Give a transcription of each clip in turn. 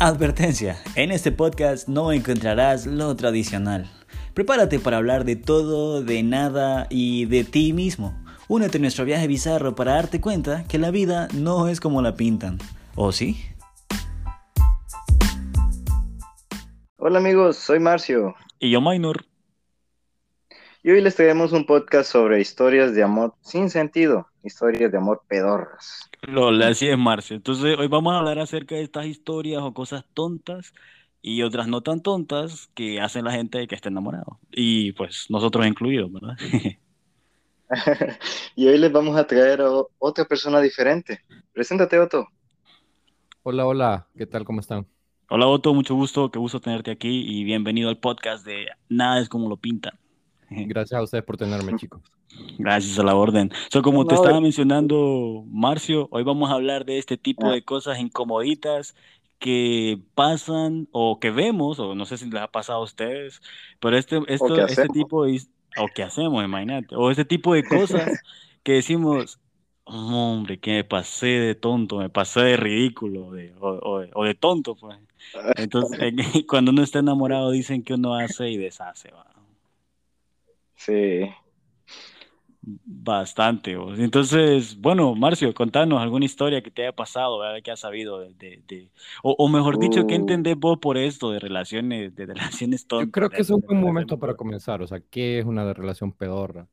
Advertencia, en este podcast no encontrarás lo tradicional. Prepárate para hablar de todo, de nada y de ti mismo. Únete a nuestro viaje bizarro para darte cuenta que la vida no es como la pintan. ¿O sí? Hola amigos, soy Marcio. Y yo, Minor. Y hoy les traemos un podcast sobre historias de amor sin sentido, historias de amor pedorras. Lola, así es, Marcio. Entonces, hoy vamos a hablar acerca de estas historias o cosas tontas y otras no tan tontas que hacen la gente que está enamorado. Y pues nosotros incluidos, ¿verdad? y hoy les vamos a traer a otra persona diferente. Preséntate, Otto. Hola, hola, ¿qué tal? ¿Cómo están? Hola, Otto, mucho gusto, qué gusto tenerte aquí y bienvenido al podcast de Nada es como lo pintan. Gracias a ustedes por tenerme, chicos. Gracias a la orden. So, como te estaba mencionando, Marcio, hoy vamos a hablar de este tipo de cosas incomoditas que pasan o que vemos, o no sé si les ha pasado a ustedes, pero este, esto, este tipo de, o que hacemos, imagínate, o este tipo de cosas que decimos, hombre, que me pasé de tonto, me pasé de ridículo, de, o, de tonto, pues. Entonces, cuando uno está enamorado dicen que uno hace y deshace, va. Sí. Bastante. Entonces, bueno, Marcio, contanos alguna historia que te haya pasado, ¿verdad? que has sabido de, o, mejor dicho, ¿qué uh. entendés vos por esto de relaciones, de relaciones tontas? Yo creo que es un buen momento para comenzar, o sea, ¿qué es una relación pedorra?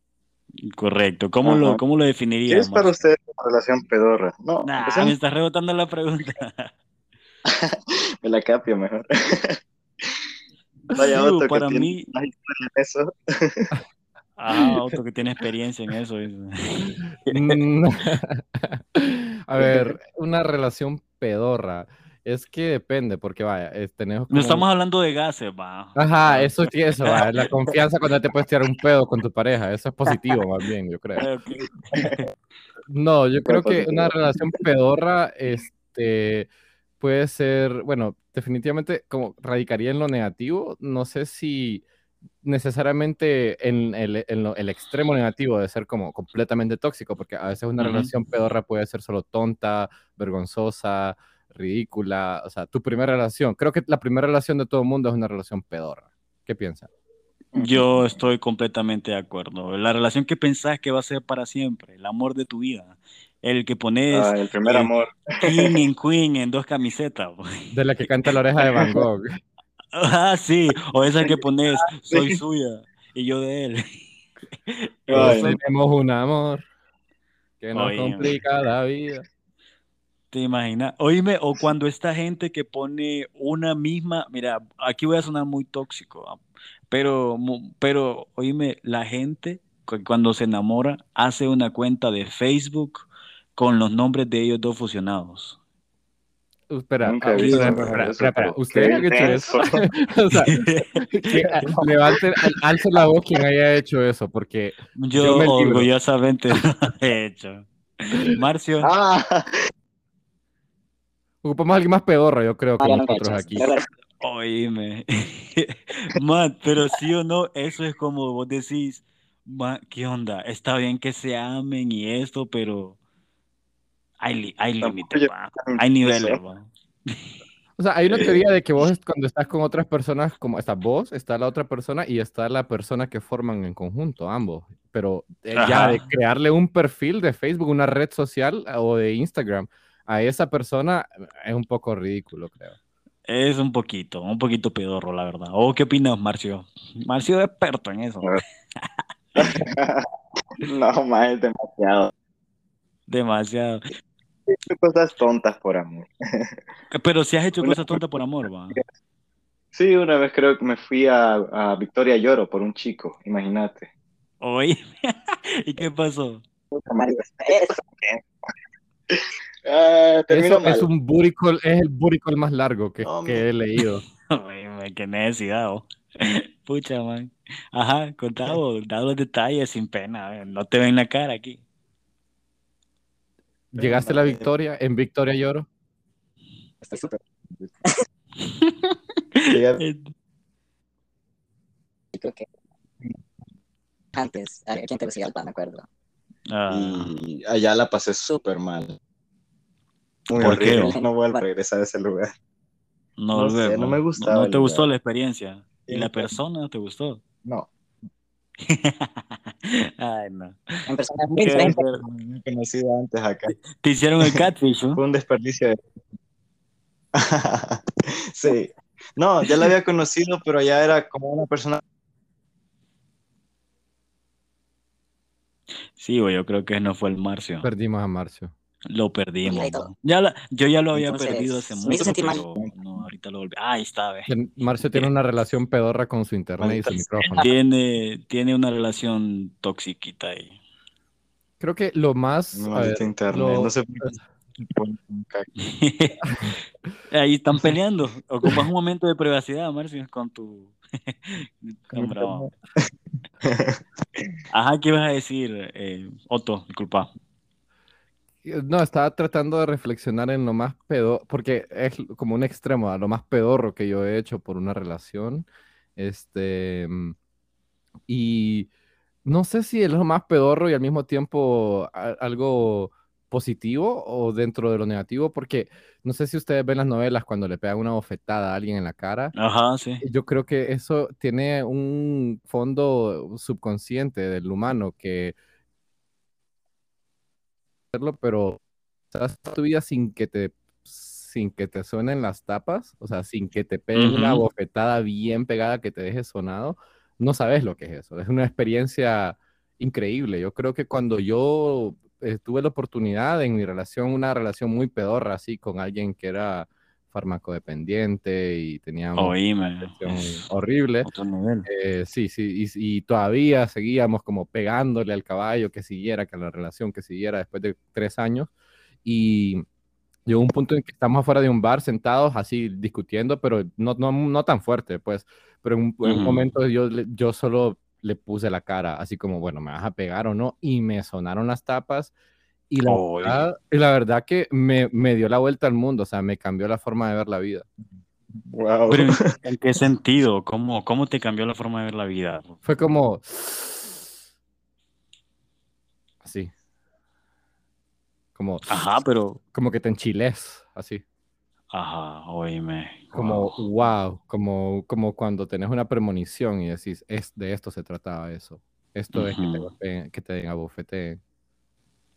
Correcto, ¿cómo, lo, cómo lo definirías? ¿Qué es para usted una relación pedorra? No, me estás rebotando la pregunta. me la capio mejor. Vaya, otro para mí... Eso. Ah, otro que tiene experiencia en eso. Mm. A ver, una relación pedorra. Es que depende, porque vaya, tenemos No estamos hablando de gases, va. Ajá, eso sí, eso, va. La confianza cuando te puedes tirar un pedo con tu pareja. Eso es positivo, más bien, yo creo. No, yo creo que una relación pedorra, este, puede ser, bueno, definitivamente como radicaría en lo negativo. No sé si necesariamente en el, extremo negativo de ser como completamente tóxico, porque a veces una relación pedorra puede ser solo tonta, vergonzosa, ridícula. O sea, tu primera relación, creo que la primera relación de todo el mundo es una relación pedorra. ¿Qué piensas? Yo estoy completamente de acuerdo. La relación que pensás que va a ser para siempre, el amor de tu vida. El que pones. Ah, el primer amor. King en Queen en dos camisetas. De la que canta la oreja de Van Gogh. Ah, sí, o esa que pones, soy suya y yo de él. tenemos un amor que nos complica la vida. ¿Te imaginas? Oíme, o cuando esta gente que pone una misma, mira, aquí voy a sonar muy tóxico, ah, pero, pero, oíme, la gente cuando se enamora hace una cuenta de Facebook con los nombres de ellos dos fusionados. Espera, espera, espera, ¿Usted ha hecho eso? o sea, levante, alce la voz quien haya hecho eso, porque yo, yo orgullosamente lo he hecho. Marcio. Ah. Ocupamos a alguien más pedorro, yo creo, que nosotros aquí. Oíme. Matt, pero sí o no, eso es como vos decís, ¿qué onda? Está bien que se amen y esto, pero hay, hay límites, hay niveles. O sea, hay una teoría de que vos cuando estás con otras personas, como estás vos, está la otra persona y está la persona que forman en conjunto, ambos. Pero eh, ya de crearle un perfil de Facebook, una red social o de Instagram a esa persona es un poco ridículo, creo. Es un poquito, un poquito pedorro, la verdad. ¿O qué opinas, Marcio? Marcio es experto en eso. no, más es demasiado. Demasiado cosas tontas por amor. Pero si has hecho cosas tontas por amor, va. Sí, una vez creo que me fui a, Victoria Lloro por un chico, imagínate. Oye, ¿y qué pasó? Ah, es un buricol, es el buricol más largo que, que he leído. Qué necesidad, oh. Pucha, man. Ajá, contado, dado detalles sin pena, no te ven la cara aquí. ¿Llegaste a la victoria? ¿En Victoria Lloro? Está súper. creo que antes, aquí en Tegucigalpa, me acuerdo. Ah. Y allá la pasé súper mal. Muy ¿Por qué? No vuelvo a regresar a ese lugar. No, No sé, no me gustaba No te gustó la experiencia. ¿Y la persona te gustó? No. Ay, no. En muy No conocido antes acá. Te hicieron el catfish, ¿no? Fue un desperdicio de... sí. No, ya la había conocido, pero ya era como una persona... Sí, güey, yo creo que no fue el Marcio. Perdimos a Marcio. Lo perdimos. Ya la- yo ya lo había Entonces, perdido hace mucho, hizo sentir mal. pero no, ahorita lo volví. Ah, ahí está, ve. Marcio tiene una relación pedorra con su internet y su micrófono. Tiene, tiene una relación toxiquita ahí. Creo que lo más. No, ver, internet. lo- No se. Ahí están peleando. Ocupas un momento de privacidad, Marcio, con tu. Ajá, ¿qué ibas a decir, eh, Otto? Disculpa. No, estaba tratando de reflexionar en lo más pedorro, porque es como un extremo, a lo más pedorro que yo he hecho por una relación. Este. Y no sé si es lo más pedorro y al mismo tiempo a- algo positivo o dentro de lo negativo, porque no sé si ustedes ven las novelas cuando le pegan una bofetada a alguien en la cara. Ajá, sí. Yo creo que eso tiene un fondo subconsciente del humano que hacerlo, pero estás tu vida sin que te sin que te suenen las tapas, o sea, sin que te peguen una Ujú. bofetada bien pegada que te deje sonado, no sabes lo que es eso. Es una experiencia increíble. Yo creo que cuando yo eh, tuve la oportunidad en mi relación, una relación muy pedorra así con alguien que era farmacodependiente y tenía una Oíme. horrible. otro nivel. Eh, sí, sí, y, y todavía seguíamos como pegándole al caballo que siguiera, que la relación que siguiera después de tres años. Y llegó un punto en que estamos afuera de un bar sentados así discutiendo, pero no, no, no tan fuerte, pues. Pero en un, en un momento yo, yo solo le puse la cara, así como, bueno, ¿me vas a pegar o no? Y me sonaron las tapas. Y la, verdad, y la verdad que me, me dio la vuelta al mundo, o sea, me cambió la forma de ver la vida. Wow. Pero, ¿en- ¿en qué sentido? ¿Cómo, ¿Cómo te cambió la forma de ver la vida? Fue como. Así. Como, Ajá, pero. como que te enchiles, así. Ajá, oíme. Como, Wow. wow, como, como cuando tenés una premonición y decís, es, de esto se trataba eso. Esto es que te, que te abofeteen.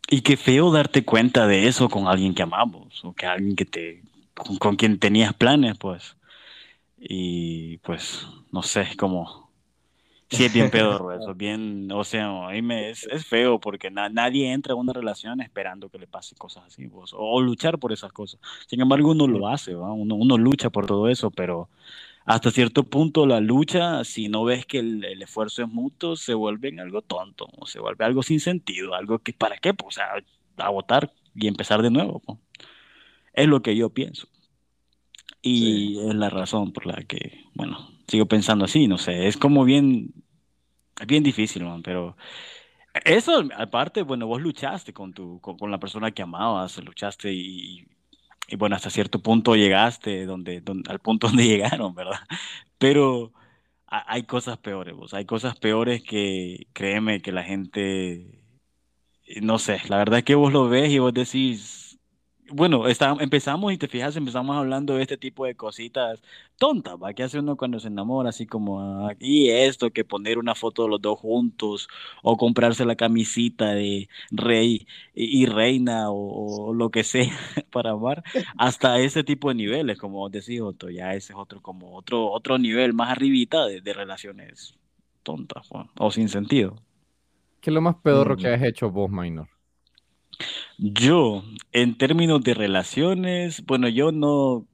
Y qué feo darte cuenta de eso con alguien que amamos, o que alguien que te, con, con quien tenías planes, pues. Y pues, no sé, como, sí es bien pedorro eso, bien, o sea, me, es, es feo porque na- nadie entra a una relación esperando que le pase cosas así, pues, o, o luchar por esas cosas. Sin embargo, uno lo hace, ¿va? Uno, uno lucha por todo eso, pero hasta cierto punto la lucha, si no ves que el, el esfuerzo es mutuo, se vuelve en algo tonto, o se vuelve algo sin sentido, algo que, ¿para qué? Pues, o sea, agotar y empezar de nuevo, pues. Es lo que yo pienso. Y es la razón por la que, bueno, sigo pensando así, no sé, es como bien, es bien difícil, man, pero eso, aparte, bueno, vos luchaste con tu, con, con la persona que amabas, luchaste y, y bueno, hasta cierto punto llegaste donde, donde, al punto donde llegaron, ¿verdad? Pero ha- hay cosas peores, vos, hay cosas peores que, créeme, que la gente, no sé, la verdad es que vos lo ves y vos decís, bueno, está, empezamos y te fijas, empezamos hablando de este tipo de cositas tontas, ¿va? ¿Qué hace uno cuando se enamora? Así como, ah, y esto, que poner una foto de los dos juntos, o comprarse la camisita de rey y, reina, o, o lo que sea para amar, hasta ese tipo de niveles, como decís, Otto, ya ese es otro, como otro, otro nivel más arribita de, de relaciones tontas, Juan, o sin sentido. ¿Qué es lo más pedorro Mm. que has hecho vos, Minor? Yo, en términos de relaciones, bueno, yo no,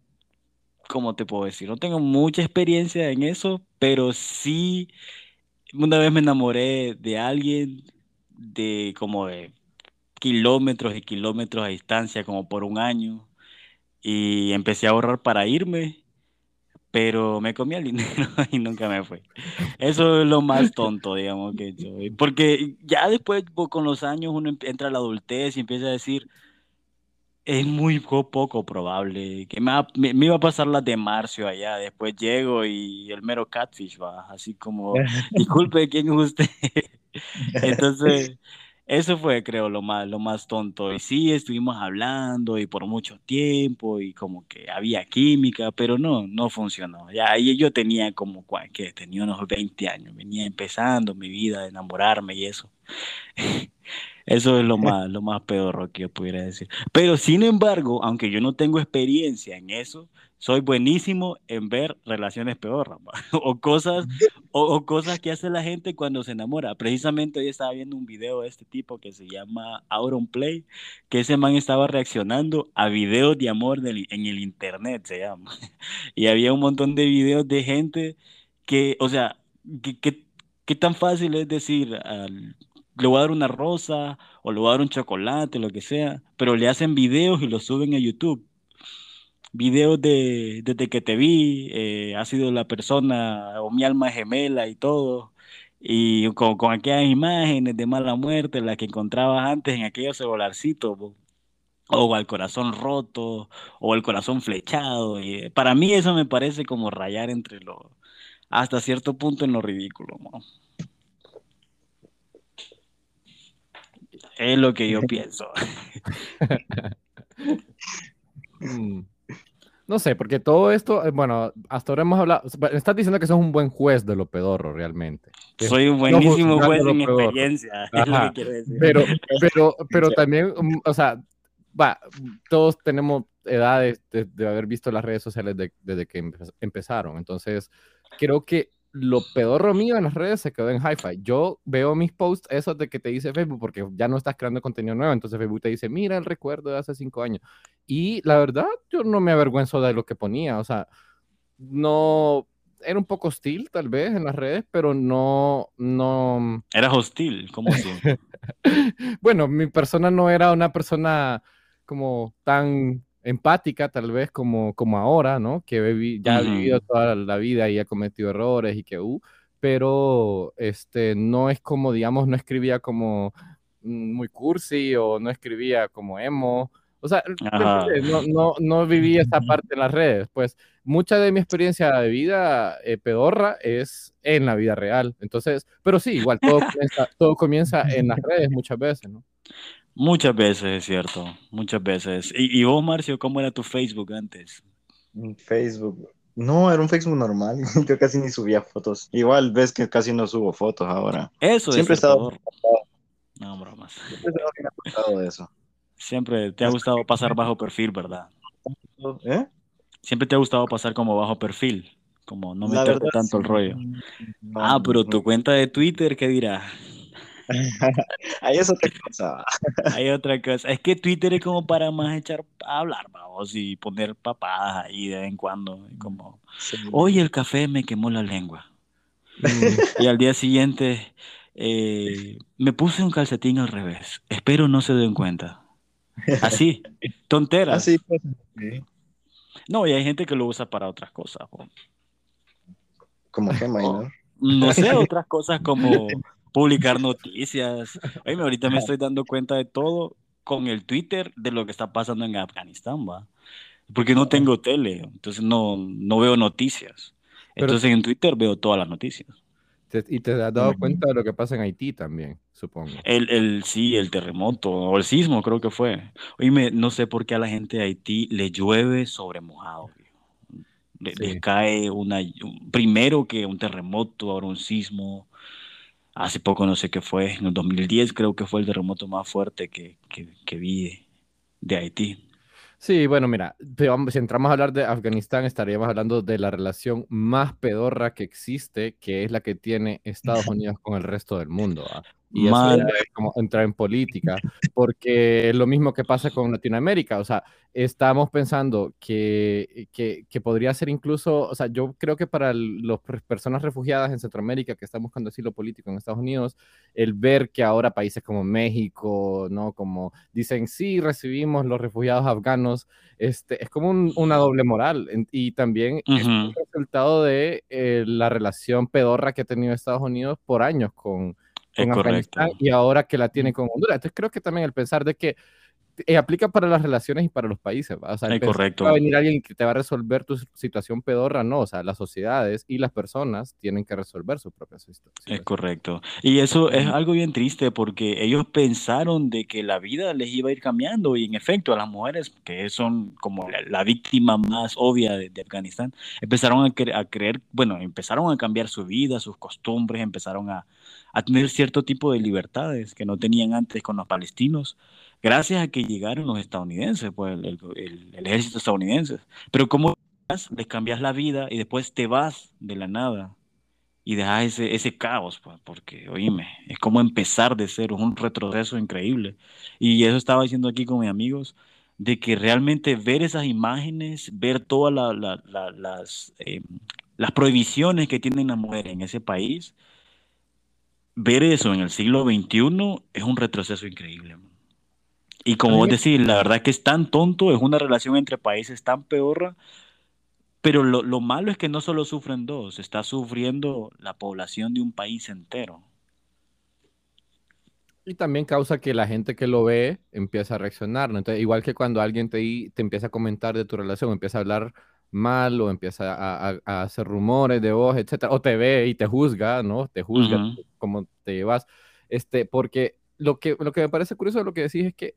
¿cómo te puedo decir? No tengo mucha experiencia en eso, pero sí, una vez me enamoré de alguien de como de kilómetros y kilómetros a distancia, como por un año, y empecé a ahorrar para irme, pero me comí el dinero y nunca me fui. Eso es lo más tonto, digamos, que hecho. Porque ya después, con los años, uno entra a la adultez y empieza a decir, es muy po- poco probable que me, me, me iba a pasar las de Marcio allá. Después llego y el mero catfish va, así como, disculpe, ¿quién es usted? Entonces, Eso fue, creo, lo más, lo más tonto. Y sí, estuvimos hablando y por mucho tiempo y como que había química, pero no, no funcionó. Ya ahí yo tenía como, que tenía unos 20 años, venía empezando mi vida de enamorarme y eso. Eso es lo más, lo más peor que yo pudiera decir. Pero sin embargo, aunque yo no tengo experiencia en eso, soy buenísimo en ver relaciones peor o cosas o, cosas que hace la gente cuando se enamora. Precisamente hoy estaba viendo un video de este tipo que se llama Auron Play, que ese man estaba reaccionando a videos de amor en el internet, se llama. Y había un montón de videos de gente que, o sea, qué tan fácil es decir al le voy a dar una rosa o le voy a dar un chocolate, lo que sea, pero le hacen videos y los suben a YouTube. Videos de desde que te vi, eh, ha sido la persona o mi alma gemela y todo. Y con, con aquellas imágenes de mala muerte, las que encontrabas antes en aquellos celularcitos, o al corazón roto, o el corazón flechado. Y, eh, para mí eso me parece como rayar entre lo, hasta cierto punto en lo ridículo. Es lo que yo pienso. Mm. No sé, porque todo esto, eh, bueno, hasta ahora hemos hablado, estás diciendo que sos un buen juez de lo pedorro realmente. Soy un buenísimo juez en experiencia, es lo que quiero decir. Pero, pero, pero también, mm, o sea, va, todos tenemos edades de, de haber visto las redes sociales desde que empezaron, entonces creo que lo pedorro mío en las redes se quedó en hi-fi. Yo veo mis posts, esos de que te dice Facebook, porque ya no estás creando contenido nuevo, entonces Facebook te dice, mira el recuerdo de hace cinco años. Y la verdad, yo no me avergüenzo de lo que ponía, o sea, no, era un poco hostil tal vez en las redes, pero no, no... Era hostil, ¿cómo así? bueno, mi persona no era una persona como tan empática tal vez como, como ahora, ¿no? Que ya ha vivido toda la vida y ha cometido errores y que, uh, pero este, no es como, digamos, no escribía como muy cursi o no escribía como emo. O sea, no, no, no vivía esa parte en las redes. Pues mucha de mi experiencia de vida eh, pedorra es en la vida real. Entonces, pero sí, igual todo comienza, todo comienza en las redes muchas veces, ¿no? Muchas veces, es cierto, muchas veces. ¿Y, vos, Marcio, cómo era tu Facebook antes? Facebook. No, era un Facebook normal. Yo casi ni subía fotos. Igual ves que casi no subo fotos ahora. Eso Siempre he estado. No, bromas. Siempre he estado de eso. Siempre te ha gustado pasar bajo perfil, ¿verdad? ¿Eh? Siempre te ha gustado pasar como bajo perfil, como no meterte tanto el rollo. ah, pero tu cuenta de Twitter, ¿qué dirá? Hay otra cosa. Hay otra cosa. Es que Twitter es como para más echar a hablar, vamos, y poner papadas ahí de vez en cuando. Como, hoy el café me quemó la lengua. y al día siguiente eh, me puse un calcetín al revés. Espero no se den cuenta. Así, tonteras. Así, pues, No, y hay gente que lo usa para otras cosas. Como que, ¿no? No sé, otras cosas como publicar noticias. Oye, ahorita me estoy dando cuenta de todo con el Twitter de lo que está pasando en Afganistán, ¿va? Porque no tengo tele, entonces no, no veo noticias. Entonces en Twitter veo todas las noticias. y te has dado cuenta de lo que pasa en Haití también, supongo. El, el, sí, el terremoto o el sismo creo que fue. Oye, no sé por qué a la gente de Haití le llueve sobre mojado. Le, Les cae una, primero que un terremoto, ahora un sismo hace poco no sé qué fue, en el 2010 creo que fue el terremoto más fuerte que, que, vi de, Haití. Sí, bueno, mira, si entramos a hablar de Afganistán, estaríamos hablando de la relación más pedorra que existe, que es la que tiene Estados Unidos con el resto del mundo. Y es como entrar en política, porque es lo mismo que pasa con Latinoamérica, o sea, estamos pensando que, que, que podría ser incluso, o sea, yo creo que para las personas refugiadas en Centroamérica que están buscando asilo político en Estados Unidos, el ver que ahora países como México, ¿no? Como dicen, sí, recibimos los refugiados afganos, este, es como una doble moral. Y también es el resultado de eh, la relación pedorra que ha tenido Estados Unidos por años con y ahora que la tiene con Honduras. Entonces creo que también el pensar de que eh, aplica para las relaciones y para los países. O sea, es correcto. va a venir alguien que te va a resolver tu situación pedorra, no. O sea, las sociedades y las personas tienen que resolver sus propias situaciones. Es correcto. Y eso es algo bien triste porque ellos pensaron de que la vida les iba a ir cambiando y en efecto a las mujeres, que son como la, víctima más obvia de, Afganistán, empezaron a, a creer, bueno, empezaron a cambiar su vida, sus costumbres, empezaron a a tener cierto tipo de libertades que no tenían antes con los palestinos, gracias a que llegaron los estadounidenses, pues el, ejército estadounidense. Pero ¿cómo les cambias la vida y después te vas de la nada y dejas ese, ese caos? Pues, porque, oíme, es como empezar de cero, es un retroceso increíble. Y eso estaba diciendo aquí con mis amigos, de que realmente ver esas imágenes, ver todas las, eh, las prohibiciones que tienen las mujeres en ese país, ver eso en el siglo XXI es un retroceso increíble. Y como vos decís, la verdad que es tan tonto, es una relación entre países tan peor, pero lo, lo, malo es que no solo sufren dos, está sufriendo la población de un país entero. Y también causa que la gente que lo ve empieza a reaccionar, Entonces, igual que cuando alguien te, te empieza a comentar de tu relación, empieza a hablar mal o empieza a, hacer rumores de vos, etcétera, o te ve y te juzga, ¿no? Te juzga cómo te llevas, este, porque lo que, lo que me parece curioso de lo que decís es que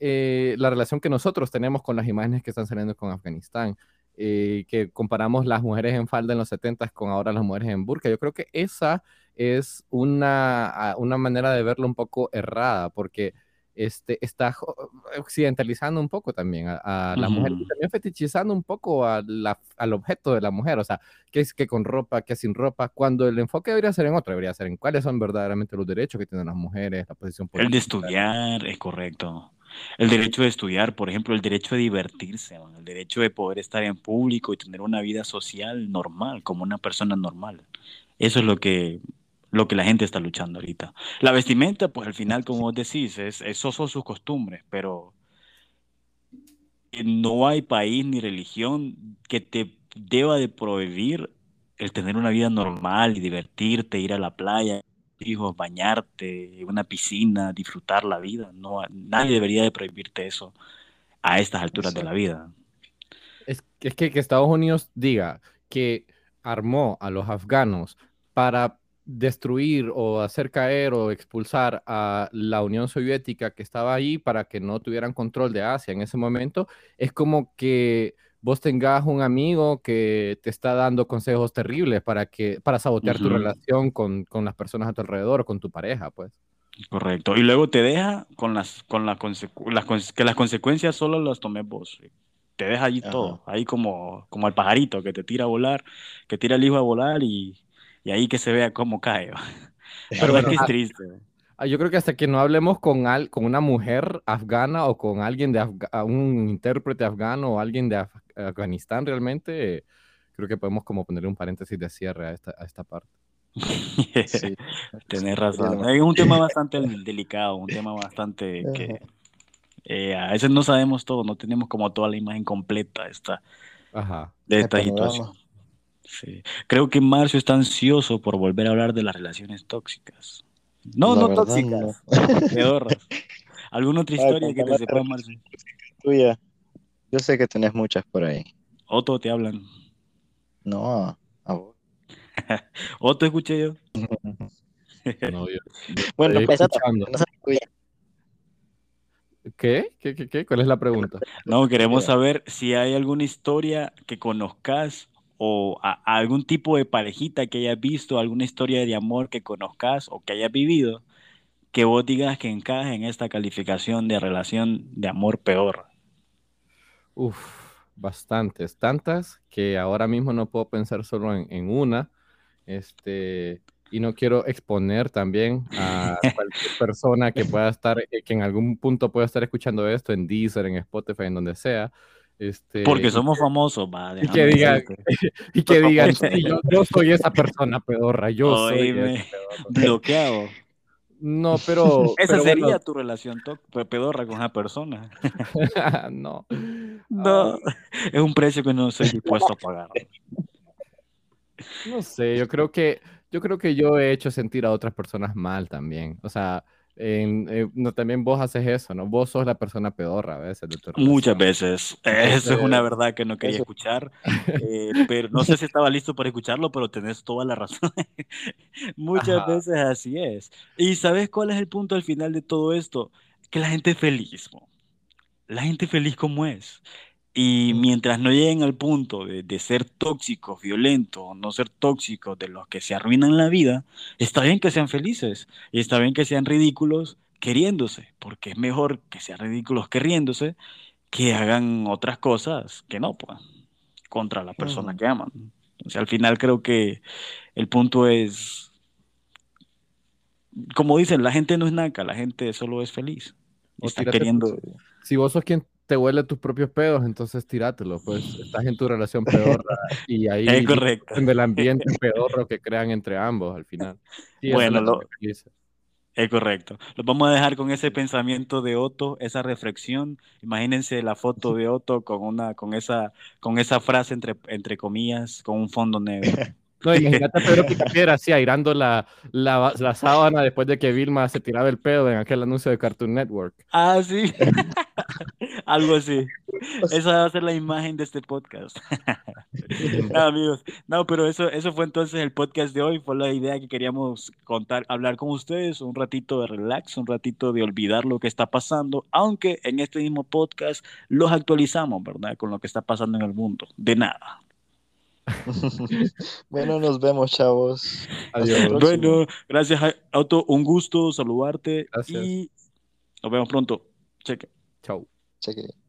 eh, la relación que nosotros tenemos con las imágenes que están saliendo con Afganistán, eh, que comparamos las mujeres en falda en los 70 con ahora las mujeres en burka, yo creo que esa es una, una manera de verlo un poco errada, porque este, está occidentalizando un poco también a, la mujer y también fetichizando un poco al objeto de la mujer, o sea, que es que con ropa, que sin ropa, cuando el enfoque debería ser en otro, debería ser en cuáles son verdaderamente los derechos que tienen las mujeres, la posición política. El de estudiar, es correcto. El derecho de estudiar, por ejemplo, el derecho de divertirse, el derecho de poder estar en público y tener una vida social normal, como una persona normal. Eso es lo que lo que la gente está luchando ahorita. La vestimenta, pues al final, como vos decís, es, esos son sus costumbres, pero no hay país ni religión que te deba de prohibir el tener una vida normal y divertirte, ir a la playa, hijos, bañarte, una piscina, disfrutar la vida. No, nadie debería de prohibirte eso a estas alturas de la vida. Es, es que, que Estados Unidos diga que armó a los afganos para destruir o hacer caer o expulsar a la Unión Soviética que estaba ahí para que no tuvieran control de Asia en ese momento, es como que vos tengas un amigo que te está dando consejos terribles para que para sabotear tu relación con, con, las personas a tu alrededor o con tu pareja, pues. Correcto. Y luego te deja con las con las, las que las consecuencias solo las tomes vos. Te deja allí todo, ahí como como el pajarito que te tira a volar, que tira el hijo a volar y y ahí que se vea cómo cae. Pero es que es ah, triste. Ah, yo creo que hasta que no hablemos con, al, con una mujer afgana o con alguien de un intérprete afgano o alguien de Afganistán realmente, creo que podemos como ponerle un paréntesis de cierre a esta, a esta parte. sí, Tienes razón. Es un tema bastante delicado, un tema bastante que eh, a veces no sabemos todo, no tenemos como toda la imagen completa esta, de esta situación. Sí. Creo que Marcio está ansioso por volver a hablar de las relaciones tóxicas. No, no tóxicas, peorras. ¿Alguna otra historia que te sepa, Marcio? Tuya. Yo sé que tenés muchas por ahí. Otto te hablan. No, a vos. Otto escuché yo. no, yo, bueno, no ¿Qué? ¿Qué, qué, qué? ¿Cuál es la pregunta? No, queremos saber si hay alguna historia que conozcas o a, algún tipo de parejita que hayas visto, alguna historia de amor que conozcas o que hayas vivido, que vos digas que encaje en esta calificación de relación de amor peor. Uf, bastantes, tantas que ahora mismo no puedo pensar solo en, una. Este, y no quiero exponer también a cualquier persona que pueda estar, que en algún punto pueda estar escuchando esto en Deezer, en Spotify, en donde sea. Este, Porque somos famosos, va. Y que digan, y que digan yo, soy esa persona pedorra, yo soy bloqueado. No, pero. Esa sería tu relación pedorra con esa persona. no. No. Es un precio que no estoy dispuesto a pagar. No sé, yo creo que yo creo que yo he hecho sentir a otras personas mal también. O sea, eh, no, también vos haces eso, ¿no? Vos sos la persona pedorra a veces. Muchas veces. Eso es una verdad que no quería escuchar, eh, pero no sé si estaba listo para escucharlo, pero tenés toda la razón. Muchas veces así es. ¿Y sabes cuál es el punto al final de todo esto? Que la gente es feliz. La gente feliz como es. Y mientras no lleguen al punto de, ser tóxicos, violentos, no ser tóxicos, de los que se arruinan la vida, está bien que sean felices y está bien que sean ridículos queriéndose, porque es mejor que sean ridículos queriéndose que hagan otras cosas que no, pues, contra la persona que aman. O sea, al final creo que el punto es, como dicen, la gente no es naca, la gente solo es feliz. está queriendo... Si vos sos quien te huele tus propios pedos, entonces tirátelo, pues estás en tu relación pedorra y ahí es correcto. en el ambiente pedorro que crean entre ambos al final. bueno, lo, es correcto. Lo vamos a dejar con ese pensamiento de Otto, esa reflexión. Imagínense la foto de Otto con una, con esa, con esa frase entre, entre comillas, con un fondo negro. No, imagínate a Pedro Picapiedra así airando la, la, la, sábana después de que Vilma se tiraba el pedo en aquel anuncio de Cartoon Network. Ah, sí. Algo así. Esa va a ser la imagen de este podcast. no, amigos. No, pero eso, eso fue entonces el podcast de hoy. Fue la idea que queríamos contar, hablar con ustedes, un ratito de relax, un ratito de olvidar lo que está pasando, aunque en este mismo podcast los actualizamos, ¿verdad? Con lo que está pasando en el mundo. De nada. bueno, nos vemos, chavos. Adiós. Bueno, gracias, Auto. Un gusto saludarte y nos vemos pronto. Cheque. Chao. Cheque.